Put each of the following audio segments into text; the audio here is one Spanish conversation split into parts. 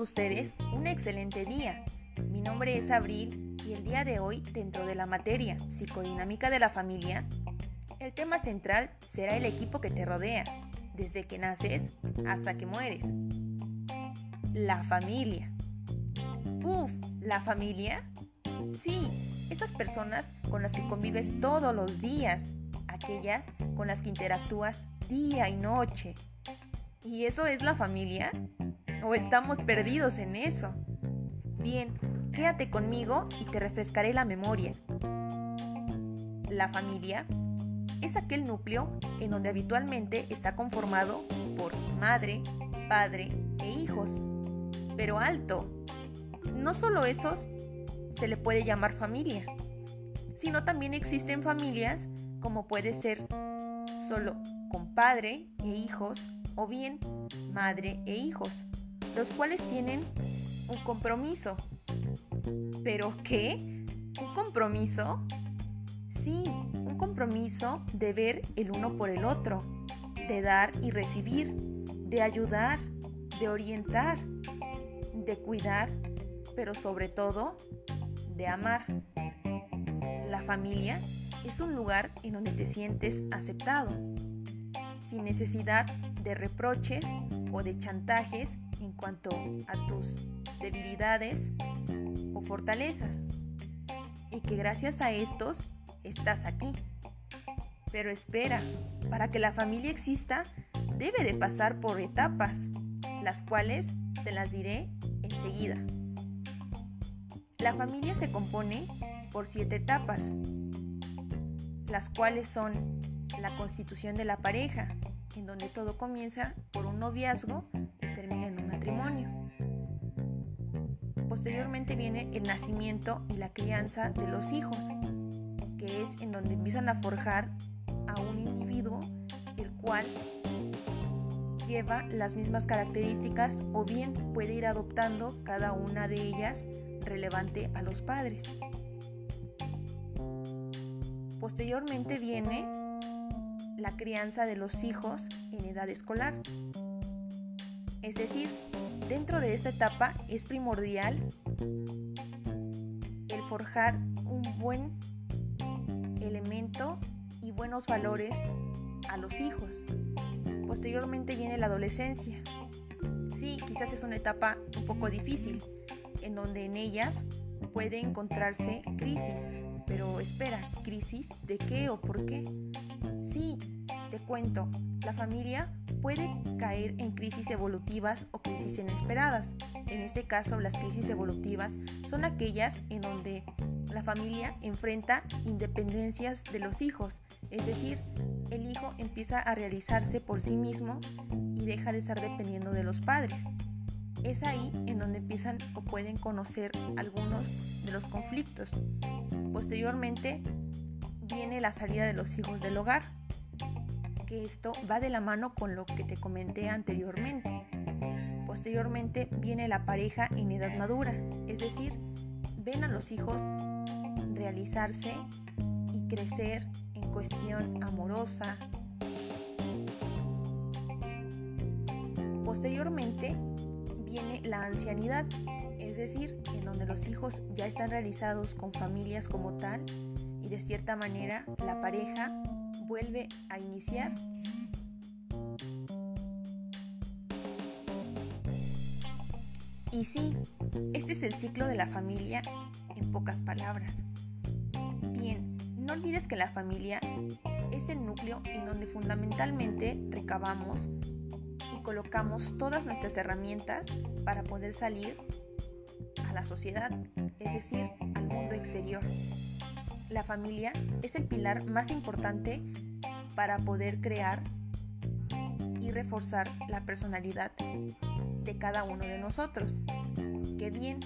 ustedes un excelente día. Mi nombre es Abril y el día de hoy, dentro de la materia psicodinámica de la familia, el tema central será el equipo que te rodea, desde que naces hasta que mueres. La familia. Uf, ¿la familia? Sí, esas personas con las que convives todos los días, aquellas con las que interactúas día y noche. ¿Y eso es la familia? ¿O estamos perdidos en eso? Bien, quédate conmigo y te refrescaré la memoria. La familia es aquel núcleo en donde habitualmente está conformado por madre, padre e hijos. Pero alto, no solo esos se le puede llamar familia, sino también existen familias como puede ser solo con padre e hijos o bien madre e hijos, los cuales tienen un compromiso. ¿Pero qué? ¿Un compromiso? Sí, un compromiso de ver el uno por el otro, de dar y recibir, de ayudar, de orientar, de cuidar, pero sobre todo de amar. La familia es un lugar en donde te sientes aceptado, sin necesidad de reproches o de chantajes en cuanto a tus debilidades o fortalezas, y que gracias a estos estás aquí. Pero espera, para que la familia exista, debe de pasar por etapas, las cuales te las diré enseguida. La familia se compone por siete etapas, las cuales son la constitución de la pareja, en donde todo comienza por un noviazgo Posteriormente viene el nacimiento y la crianza de los hijos, que es en donde empiezan a forjar a un individuo el cual lleva las mismas características o bien puede ir adoptando cada una de ellas relevante a los padres. Posteriormente viene la crianza de los hijos en edad escolar. Es decir, dentro de esta etapa es primordial el forjar un buen elemento y buenos valores a los hijos. Posteriormente viene la adolescencia. Sí, quizás es una etapa un poco difícil, en donde en ellas puede encontrarse crisis. Pero espera, ¿crisis de qué o por qué? Sí, te cuento, la familia puede caer en crisis evolutivas o crisis inesperadas. En este caso, las crisis evolutivas son aquellas en donde la familia enfrenta independencias de los hijos, es decir, el hijo empieza a realizarse por sí mismo y deja de estar dependiendo de los padres. Es ahí en donde empiezan o pueden conocer algunos de los conflictos. Posteriormente viene la salida de los hijos del hogar, que esto va de la mano con lo que te comenté anteriormente. Posteriormente viene la pareja en edad madura, es decir, ven a los hijos realizarse y crecer en cuestión amorosa. Posteriormente viene la ancianidad, es decir, en donde los hijos ya están realizados con familias como tal y de cierta manera la pareja vuelve a iniciar. Y sí, este es el ciclo de la familia en pocas palabras. Bien, no olvides que la familia es el núcleo en donde fundamentalmente recabamos y colocamos todas nuestras herramientas para poder salir a la sociedad, es decir, al mundo exterior la familia es el pilar más importante para poder crear y reforzar la personalidad de cada uno de nosotros. Que bien,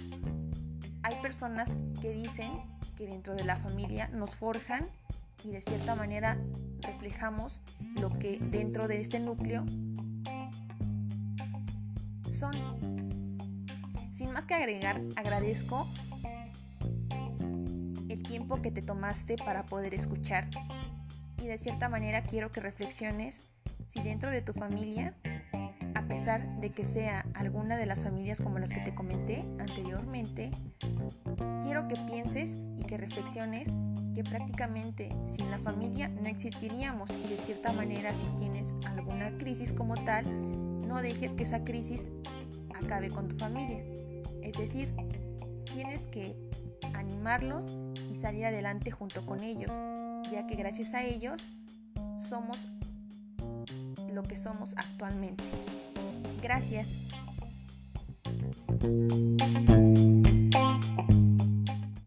hay personas que dicen que dentro de la familia nos forjan y de cierta manera reflejamos lo que dentro de este núcleo son. Sin más que agregar, agradezco tiempo que te tomaste para poder escuchar. Y de cierta manera quiero que reflexiones si dentro de tu familia, a pesar de que sea alguna de las familias como las que te comenté anteriormente, quiero que pienses y que reflexiones que prácticamente sin la familia no existiríamos y de cierta manera si tienes alguna crisis como tal, no dejes que esa crisis acabe con tu familia. Es decir, tienes que animarlos y salir adelante junto con ellos, ya que gracias a ellos somos lo que somos actualmente. Gracias.